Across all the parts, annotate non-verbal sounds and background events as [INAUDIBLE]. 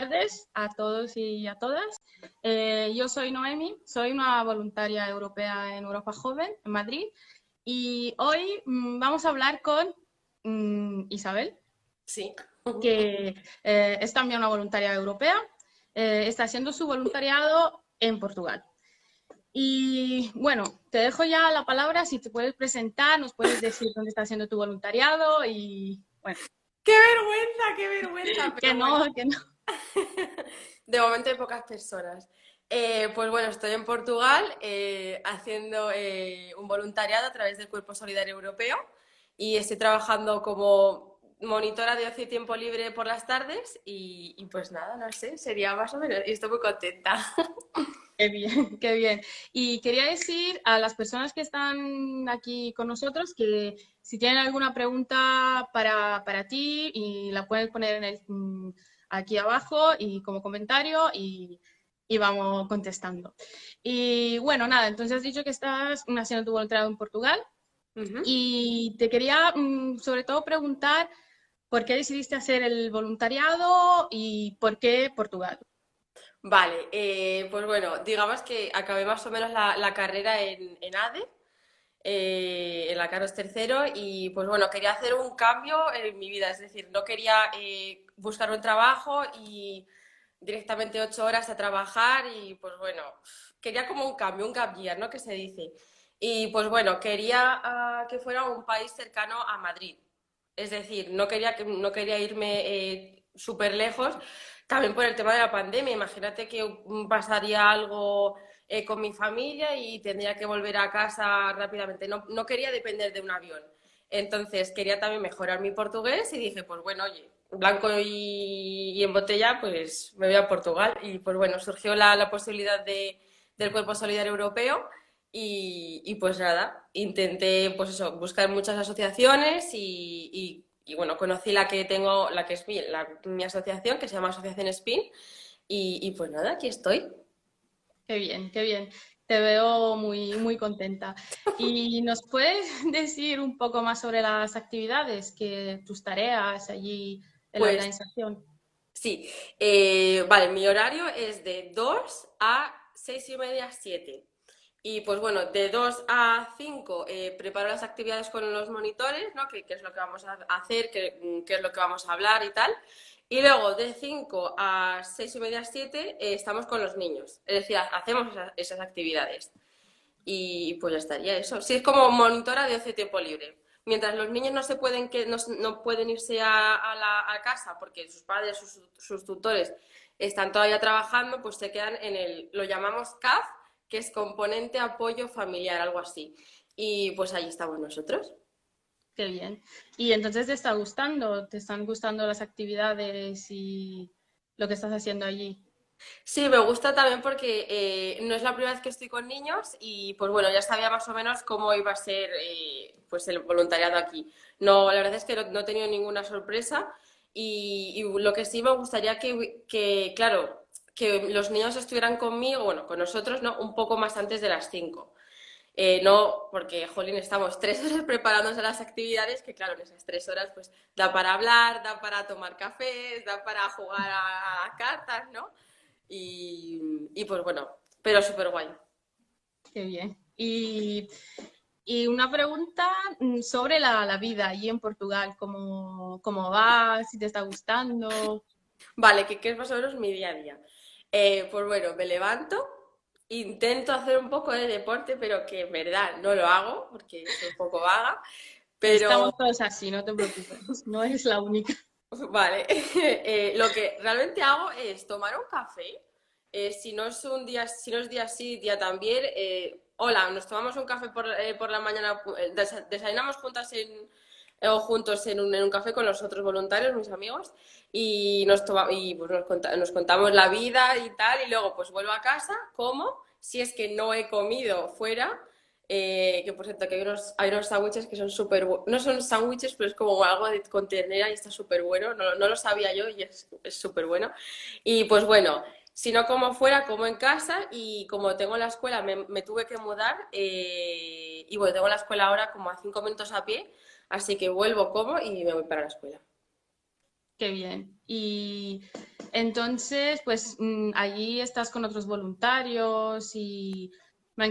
tardes a todos y a todas. Eh, yo soy Noemi, soy una voluntaria europea en Europa Joven, en Madrid, y hoy mm, vamos a hablar con mm, Isabel, sí. que eh, es también una voluntaria europea. Eh, está haciendo su voluntariado en Portugal. Y bueno, te dejo ya la palabra, si te puedes presentar, nos puedes decir dónde está haciendo tu voluntariado y bueno. ¡Qué vergüenza, qué vergüenza! que no, que no. [LAUGHS] De momento hay pocas personas. Eh, pues bueno, estoy en Portugal eh, haciendo eh, un voluntariado a través del Cuerpo Solidario Europeo y estoy trabajando como monitora de ocio y tiempo libre por las tardes y, y pues nada, no sé, sería más o menos y estoy muy contenta. [LAUGHS] Qué bien, qué bien. Y quería decir a las personas que están aquí con nosotros que si tienen alguna pregunta para, para ti y la pueden poner en el, mm, aquí abajo y como comentario y, y, vamos contestando. Y bueno, nada, entonces has dicho que estás haciendo tu voluntariado en Portugal y te quería mm, sobre todo preguntar por qué decidiste hacer el voluntariado y por qué Portugal. Vale, eh, pues bueno, digamos que acabé más o menos la, carrera en, ADE, eh, en la Carlos III, y pues bueno, quería hacer un cambio en mi vida, es decir, no quería eh, buscar un trabajo y directamente ocho horas a trabajar y pues bueno, quería como un cambio, un gap year, ¿no? Que se dice. Y pues bueno, quería ah, que fuera un país cercano a Madrid, es decir, no quería, no quería irme súper lejos también por el tema de la pandemia. Imagínate que pasaría algo eh, con mi familia y tendría que volver a casa rápidamente. No, no quería depender de un avión. Entonces quería también mejorar mi portugués y dije, pues bueno, oye, blanco y, en botella, pues me voy a Portugal. Y pues bueno, surgió la, la posibilidad de, del Cuerpo Solidario Europeo y, y, pues nada, intenté pues eso, buscar muchas asociaciones y, y bueno, conocí la que tengo, la que es mi, mi asociación, que se llama Asociación Spin, y, pues nada, aquí estoy. Qué bien, qué bien. Te veo muy, muy contenta. [LAUGHS] ¿Y nos puedes decir un poco más sobre las actividades, que tus tareas allí en la pues organización? Sí, eh, vale, mi horario es de 2 a 6 y media, 7. Y pues bueno, de 2 a 5 eh, preparo las actividades con los monitores, ¿no? ¿Qué, es lo que vamos a hacer, qué, qué, es lo que vamos a hablar y tal. Y luego de 5 a 6 y media, 7 eh, estamos con los niños. Es decir, hacemos esas, actividades. Y pues ya estaría eso. Sí, es como monitora de ocio tiempo libre. Mientras los niños no se pueden, que, no, no pueden irse a, a, la, a, casa porque sus padres, sus, sus tutores están todavía trabajando, pues se quedan en el, lo llamamos CAF, que es componente apoyo familiar, algo así. Y pues ahí estamos nosotros. Qué bien. ¿Y entonces te está gustando? ¿Te están gustando las actividades y lo que estás haciendo allí? Sí, me gusta también porque eh, no es la primera vez que estoy con niños y pues bueno, ya sabía más o menos cómo iba a ser eh, pues el voluntariado aquí. No, la verdad es que no, he tenido ninguna sorpresa y, y, lo que sí me gustaría que, que claro, que los niños estuvieran conmigo, bueno, con nosotros, ¿no? Un poco más antes de las 5. Eh, no, porque, jolín, estamos tres horas preparándonos a las actividades, que claro, en esas tres horas, pues, da para hablar, da para tomar cafés, da para jugar a, cartas, ¿no? Y, y, pues bueno, pero súper guay. Qué bien. Y, y, una pregunta mm, sobre la, la vida allí en Portugal, ¿cómo, cómo va? ¿Si te está gustando? Vale, que, es más o menos mi día a día. Eh, pues bueno, me levanto, intento hacer un poco de deporte, pero que en verdad no lo hago porque soy un poco vaga. Pero... Estamos todos así, no te preocupes, no eres la única. Vale, [LAUGHS] eh, lo que realmente hago es tomar un café. Eh, si no es un día, si no es día sí, día también. hola, nos tomamos un café por, por la mañana, desayunamos juntas en, o juntos en un, en un, café con los otros voluntarios, mis amigos, y, nos, toma, y pues nos, contamos la vida y tal, y luego pues vuelvo a casa, como, si es que no he comido fuera, eh, que por cierto que hay unos, hay unos sándwiches que son súper no son sándwiches, pero es como algo de contenera y está súper bueno, no, no, lo sabía yo y es súper bueno. Y pues bueno, si no como fuera, como en casa y como tengo la escuela, me, me tuve que mudar eh, y bueno, tengo la escuela ahora como a cinco minutos a pie, Así que vuelvo, como y me voy para la escuela. Qué bien. Y entonces, pues mm, allí estás con otros voluntarios y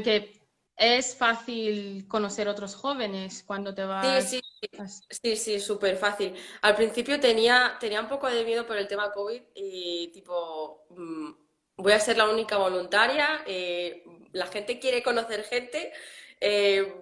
que es fácil conocer otros jóvenes cuando te vas. Sí, sí, sí, sí, súper fácil. Al principio tenía, tenía un poco de miedo por el tema COVID y tipo, mm, voy a ser la única voluntaria, eh, la gente quiere conocer gente, eh,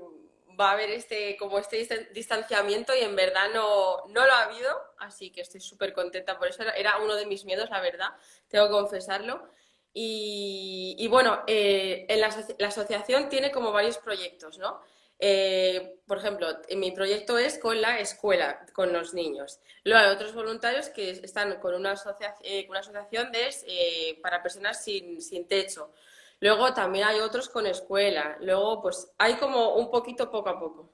va a haber este, como este distanciamiento y en verdad no, no lo ha habido, así que estoy súper contenta por eso. Era uno de mis miedos, la verdad, tengo que confesarlo. Y, bueno, eh, en la, asociación tiene como varios proyectos, ¿no? Eh, por ejemplo, mi proyecto es con la escuela, con los niños. Luego hay otros voluntarios que están con una, eh, una asociación de, para personas sin, sin, techo. Luego también hay otros con escuela. Luego, pues hay como un poquito poco a poco.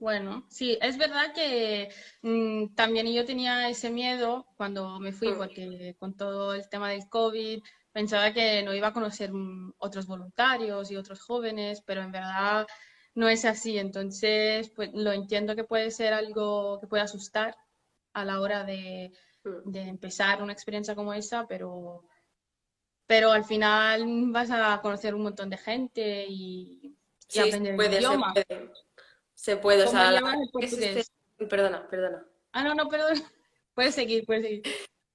Bueno, sí, es verdad que mm, también yo tenía ese miedo cuando me fui, mm. porque con todo el tema del COVID pensaba que no iba a conocer mm, otros voluntarios y otros jóvenes, pero en verdad no es así. Entonces, pues lo entiendo que puede ser algo que puede asustar a la hora de, empezar una experiencia como esa, pero, pero al final vas a conocer un montón de gente y, aprender el idioma. Se puede, o sea, Perdona, perdona. Ah, no, no, perdona. [LAUGHS] Puedes seguir, puedes seguir.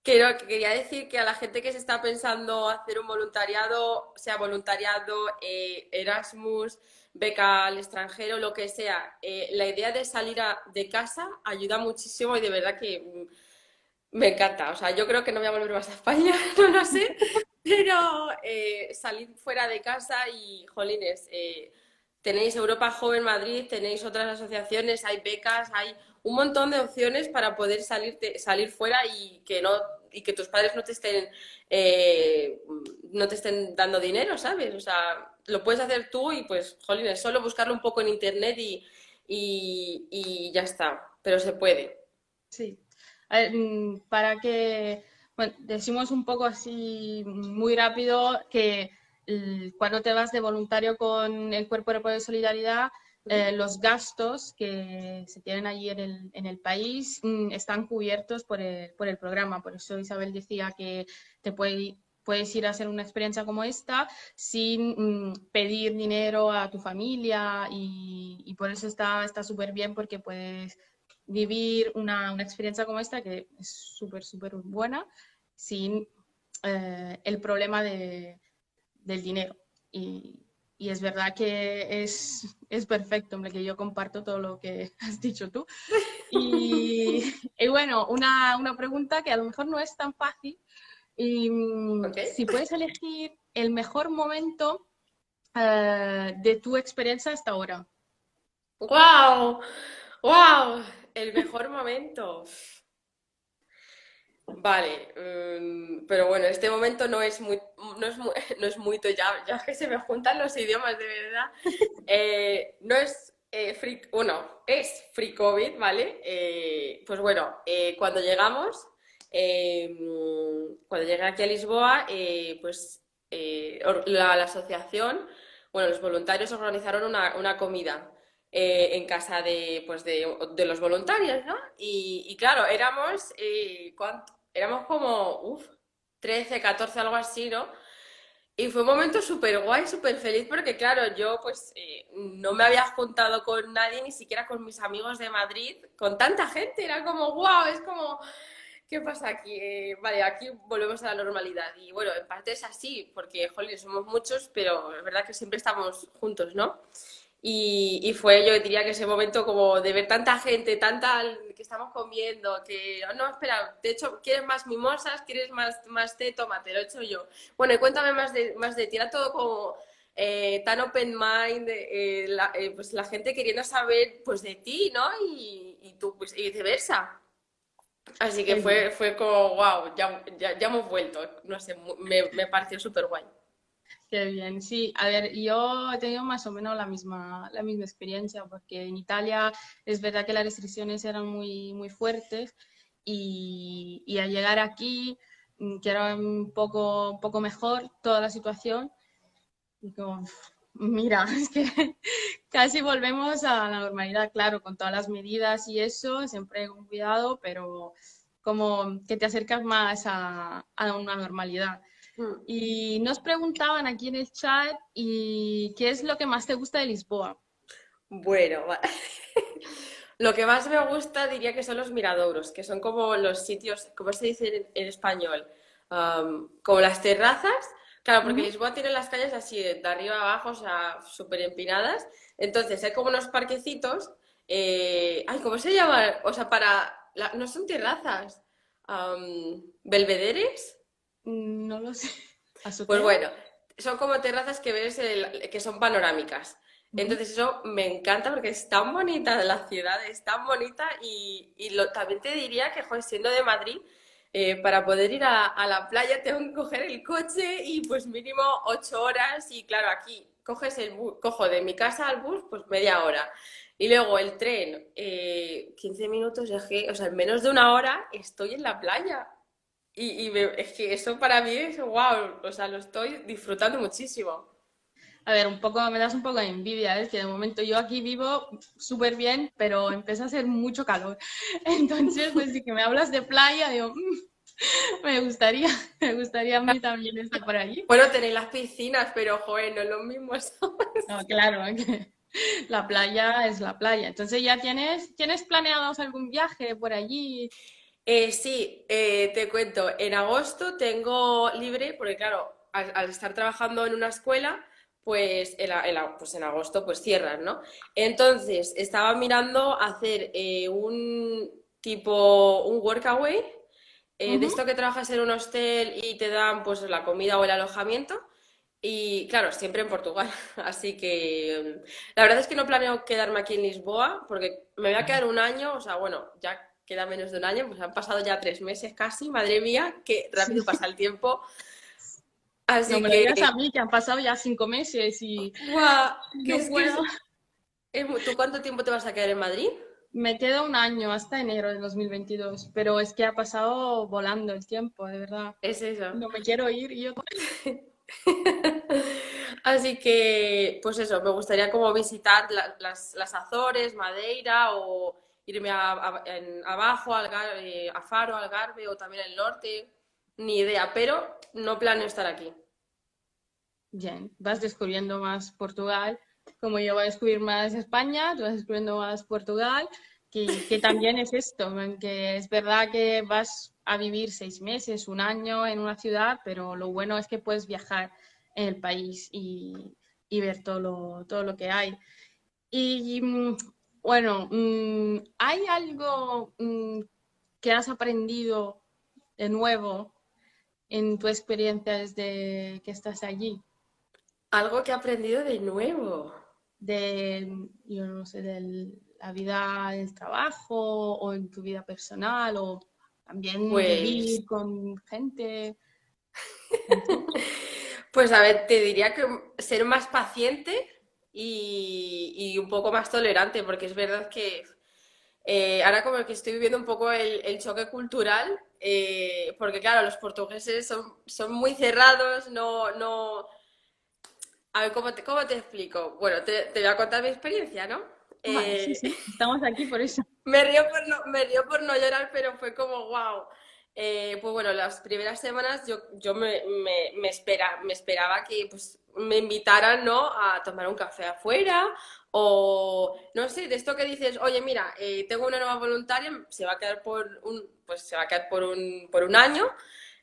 Quiero, quería decir que a la gente que se está pensando hacer un voluntariado, sea voluntariado, eh, Erasmus, beca al extranjero, lo que sea, eh, la idea de salir de casa ayuda muchísimo y de verdad que mm, me encanta. O sea, yo creo que no voy a volver más a España, [LAUGHS] no lo sé, pero eh, salir fuera de casa y, jolines, tenéis Europa Joven Madrid, tenéis otras asociaciones, hay becas, hay un montón de opciones para poder salir, salir fuera y que no y que tus padres no te estén eh, no te estén dando dinero, ¿sabes? O sea, lo puedes hacer tú y pues, jolín, es solo buscarlo un poco en internet y, y, ya está, pero se puede. Sí. Mm, para que, bueno, decimos un poco así muy rápido que cuando te vas de voluntario con el Cuerpo de Solidaridad, eh, los gastos que se tienen allí en el, en el país mm, están cubiertos por el, por el, programa. Por eso Isabel decía que te puede, puedes ir a hacer una experiencia como esta sin mm, pedir dinero a tu familia y, y por eso está súper bien porque puedes vivir una, una, experiencia como esta que es súper, súper buena sin eh, el problema de, del dinero. Y, y, es verdad que es, es perfecto, hombre, que yo comparto todo lo que [LAUGHS] has dicho tú. Y, [LAUGHS] y bueno, una, una, pregunta que a lo mejor no es tan fácil. Y, mm, Si puedes elegir el mejor momento uh, de tu experiencia hasta ahora. ¡Wow! ¡Wow! El mejor momento. Vale, mm, pero bueno, este momento no es muy, no es muy, [LAUGHS] no es muy ya, ya que se me juntan los idiomas de verdad. Eh, no es eh, free, bueno, es free COVID, ¿vale? Eh, pues bueno, cuando llegamos, cuando llegué aquí a Lisboa, pues la, asociación, bueno, los voluntarios organizaron una, una comida. En casa de, pues de, de, los voluntarios, ¿no? Y, y claro, éramos, ¿cuánto? éramos como, uff, 13, 14, algo así, ¿no? Y fue un momento súper guay, súper feliz, porque claro, yo pues eh, no me había juntado con nadie, ni siquiera con mis amigos de Madrid, con tanta gente, era como, wow, es como, ¿qué pasa aquí? Eh, vale, aquí volvemos a la normalidad. Y bueno, en parte es así, porque, joder, somos muchos, pero es verdad que siempre estamos juntos, ¿no? Y, fue, yo diría que ese momento como de ver tanta gente, tanta que estamos comiendo, que oh, no, espera, de hecho, ¿quieres más mimosas? ¿Quieres más, más té? Toma, te lo he hecho yo. Bueno, y cuéntame más de, más de ti, era todo como eh, tan open mind, eh, la, eh, pues la gente queriendo saber pues de ti, ¿no? Y, y tú, pues, y viceversa. Así que fue, fue como, wow, ya, ya, ya hemos vuelto, no sé, me, me pareció súper guay. Qué bien, sí. A ver, yo he tenido más o menos la misma, la misma experiencia, porque en Italia es verdad que las restricciones eran muy, muy fuertes y, y al llegar aquí, mm, que era un poco, un poco mejor toda la situación, como, mira, [LAUGHS] es que casi volvemos a la normalidad, claro, con todas las medidas y eso, siempre con cuidado, pero como que te acercas más a, una normalidad. Mm. Y nos preguntaban aquí en el chat, ¿y qué es lo que más te gusta de Lisboa? Bueno, [LAUGHS] lo que más me gusta diría que son los miradouros, que son como los sitios, ¿cómo se dice en, español? como las terrazas. Claro, porque Lisboa tiene las calles así de arriba a abajo, o sea, súper empinadas. Entonces hay como unos parquecitos. Eh, ay, ¿cómo se llama? O sea, para. no son terrazas. ¿Belvederes? No lo sé. [LAUGHS] Pues bueno, son como terrazas que ves que son panorámicas. Entonces eso me encanta porque es tan bonita la ciudad, es tan bonita y, lo, también te diría que, joder, siendo de Madrid, eh, para poder ir a, la playa tengo que coger el coche y pues mínimo ocho horas y claro, aquí coges el bus, cojo de mi casa al bus pues media hora y luego el tren, eh, 15 minutos, o sea, en menos de una hora estoy en la playa. Y, es que eso para mí es wow, o sea, lo estoy disfrutando muchísimo. A ver, un poco, me das un poco de envidia, es que de momento yo aquí vivo súper bien, pero empieza a hacer mucho calor. [LAUGHS] Entonces, pues si que me hablas de playa, digo, mm, me gustaría, [LAUGHS] me gustaría a mí también estar por allí. Bueno, tenéis las piscinas, pero joder, no es lo mismo. [LAUGHS] No, claro, la playa es la playa. Entonces, ¿ya tienes, tienes planeados algún viaje por allí? Eh, sí, eh, te cuento, en agosto tengo libre, porque claro, al estar trabajando en una escuela, pues en, pues en agosto pues cierran, ¿no? Entonces, estaba mirando hacer eh, un tipo, un workaway, eh, de esto que trabajas en un hostel y te dan pues la comida o el alojamiento. Y claro, siempre en Portugal. [LAUGHS] Así que la verdad es que no planeo quedarme aquí en Lisboa porque me voy a quedar un año, o sea, bueno, ya queda menos de un año, pues han pasado ya tres meses casi, madre mía, qué rápido pasa el tiempo. Así no me que... digas a mí, que han pasado ya cinco meses y... ¿Tú cuánto tiempo te vas a quedar en Madrid? Me quedo un año, hasta enero de 2022, pero es que ha pasado volando el tiempo, de verdad. Es eso. No me quiero ir y yo... [LAUGHS] Así que, pues eso, me gustaría como visitar las, Azores, Madeira o irme abajo, Algarve, a Faro, Algarve o también el norte ni idea, pero no planeo estar aquí. Bien, vas descubriendo más Portugal, como yo voy a descubrir más España, tú vas descubriendo más Portugal, que, que también es esto, que es verdad que vas a vivir seis meses, un año en una ciudad, pero lo bueno es que puedes viajar en el país y, y ver todo lo, todo lo que hay. Y mm, bueno, mm, ¿hay algo mm, que has aprendido de nuevo en tu experiencia desde que estás allí? Algo que he aprendido de nuevo. De, yo no sé, de la vida del trabajo o en tu vida personal o también pues... vivir con gente. [LAUGHS] pues a ver, te diría que ser más paciente y, un poco más tolerante, porque es verdad que eh, ahora como que estoy viviendo un poco el choque cultural, eh, porque claro, los portugueses son, son muy cerrados, no, no... A ver, ¿cómo te, cómo te explico? Bueno, te, te voy a contar mi experiencia, ¿no? Eh, estamos aquí por eso. [LAUGHS] Me río por no, me río por no llorar, pero fue como, wow. Eh, pues bueno, las primeras semanas yo, yo me, me, espera, me esperaba que pues, me invitaran ¿no? a tomar un café afuera o no sé, de esto que dices, oye, mira, eh, tengo una nueva voluntaria, se va a quedar por un, pues se va a quedar por un, por un año,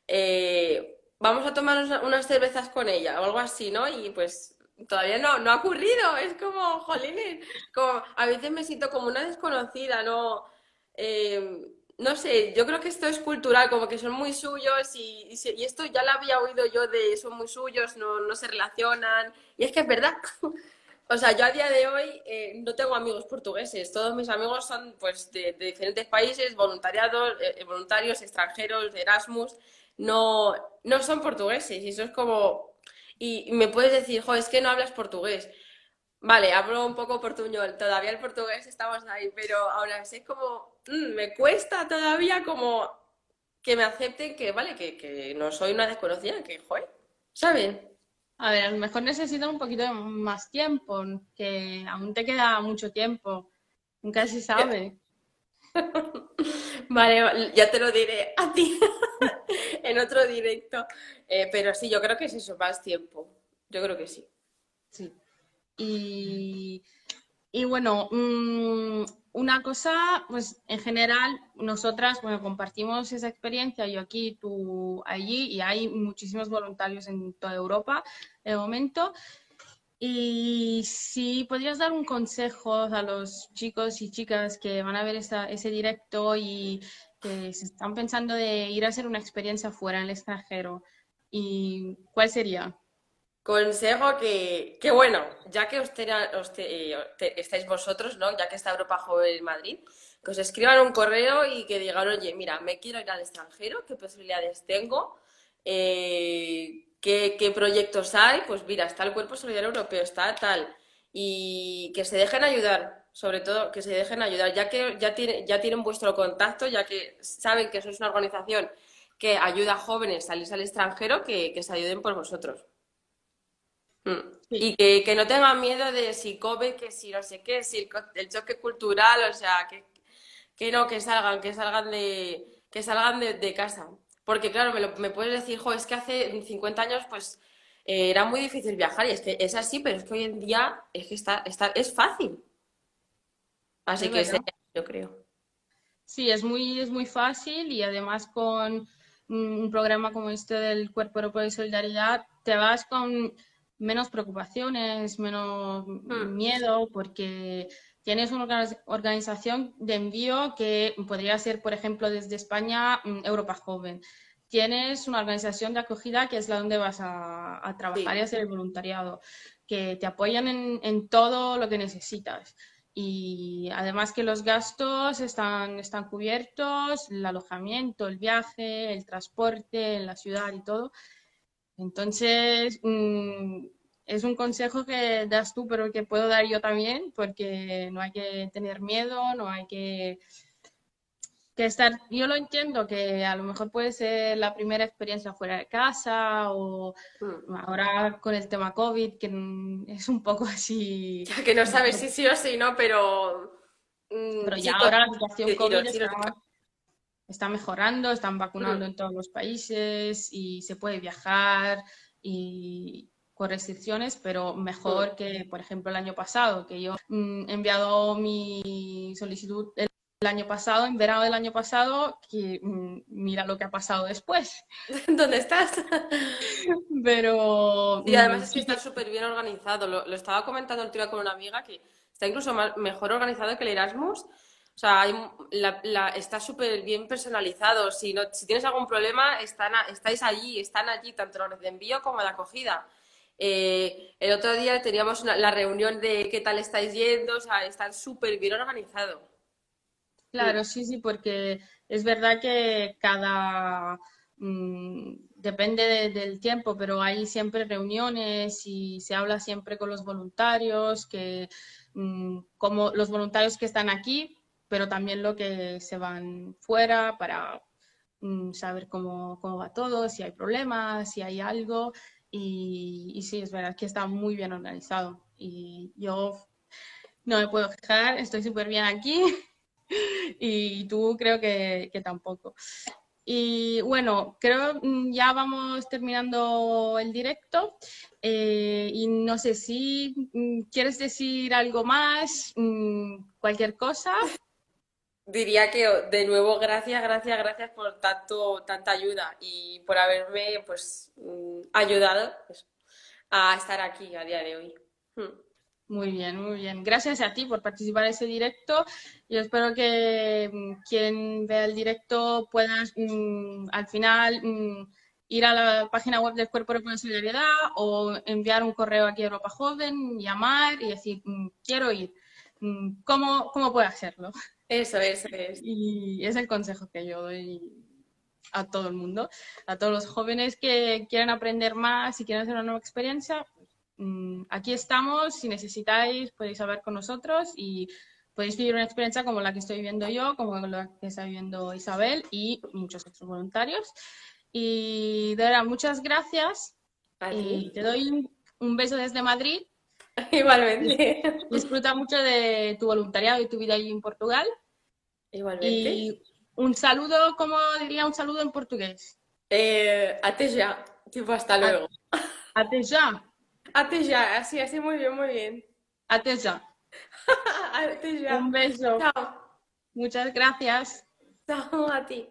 eh, vamos a tomar unas cervezas con ella o algo así, ¿no? Y pues todavía no, no ha ocurrido, es como, jolines, como, a veces me siento como una desconocida, ¿no? No sé, yo creo que esto es cultural, como que son muy suyos y, y, esto ya lo había oído yo de son muy suyos, no, no se relacionan, y es que es verdad. [LAUGHS] O sea, yo a día de hoy eh, no tengo amigos portugueses. Todos mis amigos son pues de, diferentes países, voluntariados, eh, eh, voluntarios, extranjeros, de Erasmus. No, no son portugueses. Y eso es como... Y, me puedes decir, jo, es que no hablas portugués. Vale, hablo un poco portuñol. Todavía el portugués estamos ahí. Pero ahora es como... Mm, me cuesta todavía como que me acepten que, vale, que, que no soy una desconocida, que, joder, ¿saben? A ver, a lo mejor necesitan un poquito más tiempo, que aún te queda mucho tiempo. Nunca se sabe. [LAUGHS] Vale, ya te lo diré a ti [LAUGHS] en otro directo. Eh, pero sí, yo creo que es eso, más tiempo. Yo creo que sí. Sí. Y, bueno, mm, una cosa, pues en general, nosotras, bueno, compartimos esa experiencia, yo aquí, tú allí, y hay muchísimos voluntarios en toda Europa de momento. Y si podrías dar un consejo a los chicos y chicas que van a ver ese directo y que se están pensando de ir a hacer una experiencia fuera en el extranjero, ¿y cuál sería? Consejo que, que bueno, ya que eh, estáis vosotros, ¿no? Ya que está Europa Joven en Madrid, que os escriban un correo y que digan, oye, mira, me quiero ir al extranjero, ¿qué posibilidades tengo? Eh, ¿qué, proyectos hay? Pues mira, está el Cuerpo Solidario Europeo, está tal. Y que se dejen ayudar, sobre todo que se dejen ayudar, ya que ya, tiene, ya tienen vuestro contacto, ya que saben que sois una organización que ayuda a jóvenes a salir al extranjero, que se ayuden por vosotros. Mm. Y que, no tengan miedo de si come, que si no sé qué, si el, choque cultural, o sea, que, que, no, que salgan, que salgan de, que salgan de, casa. Porque claro, me, me puedes decir, jo, es que hace 50 años pues eh, era muy difícil viajar y es que es así, pero es que hoy en día es que está, está es fácil. Así que yo creo. Sí, es muy, es muy fácil y además con un programa como este del Cuerpo Europeo de Solidaridad te vas con menos preocupaciones, menos hmm. miedo, porque tienes una organización de envío que podría ser, por ejemplo, desde España, mm, Europa Joven. Tienes una organización de acogida que es la donde vas a, trabajar y hacer el voluntariado, que te apoyan en, todo lo que necesitas. Y además que los gastos están, están cubiertos, el alojamiento, el viaje, el transporte en la ciudad y todo. Entonces, mm, es un consejo que das tú, pero que puedo dar yo también, porque no hay que tener miedo, no hay que, que estar... Yo lo entiendo, que a lo mejor puede ser la primera experiencia fuera de casa o mm. ahora con el tema COVID, que es un poco [LAUGHS] así... Ya que no sabes [LAUGHS] si sí o sí, ¿no? Pero... Mm, pero ya ahora la situación COVID está mejorando, están vacunando mm. en todos los países y se puede viajar y, con restricciones, pero mejor que, por ejemplo, el año pasado, que yo mm, he enviado mi solicitud el, año pasado, en verano del año pasado, que mm, mira lo que ha pasado después. [LAUGHS] ¿Dónde estás? [LAUGHS] pero... Y además es que está súper bien organizado. Lo, estaba comentando el día con una amiga que está incluso mejor organizado que el Erasmus o sea, está súper bien personalizado. Si, tienes algún problema, estáis allí, están allí, tanto los de envío como de acogida. Eh, el otro día teníamos la reunión de qué tal estáis yendo, o sea, están súper bien organizado. Claro, sí, sí, porque es verdad que cada... Mm, depende del tiempo, pero hay siempre reuniones y se habla siempre con los voluntarios, que mm, como los voluntarios que están aquí pero también lo que se van fuera para mm, saber cómo, cómo, va todo, si hay problemas, si hay algo. Y, sí, es verdad que está muy bien organizado. Y yo no me puedo quejar, estoy súper bien aquí. [LAUGHS] y tú creo que, que tampoco. Y bueno, creo mm, ya vamos terminando el directo. Eh, y no sé si mm, quieres decir algo más, cualquier cosa diría que de nuevo gracias, gracias, gracias por tanto, tanta ayuda y por haberme pues mm, ayudado a estar aquí a día de hoy. Hmm. Muy bien, muy bien. Gracias a ti por participar en ese directo. y espero que mm, quien vea el directo pueda mm, al final ir a la página web del Cuerpo de Solidaridad o enviar un correo aquí a Europa Joven, llamar y decir, quiero ir. ¿Cómo, ¿Cómo puedo hacerlo? Eso, eso es. Y es el consejo que yo doy a todo el mundo, a todos los jóvenes que quieren aprender más y quieren hacer una nueva experiencia. Mm, aquí estamos, si necesitáis podéis hablar con nosotros y podéis vivir una experiencia como la que estoy viviendo yo, como la que está viviendo Isabel y muchos otros voluntarios. Y de verdad, muchas gracias. Y te doy un beso desde Madrid [LAUGHS] Igualmente. Disfruta mucho de tu voluntariado y tu vida allí en Portugal. Igualmente. Y Un saludo, ¿cómo diría un saludo en portugués? Eh, ate ya, tipo hasta luego. Ate ya. [LAUGHS] Ate ya, así, así, muy bien, muy bien. Ate ya. [LAUGHS] Ate ya. Un beso. Chao. Muchas gracias. Chao a ti.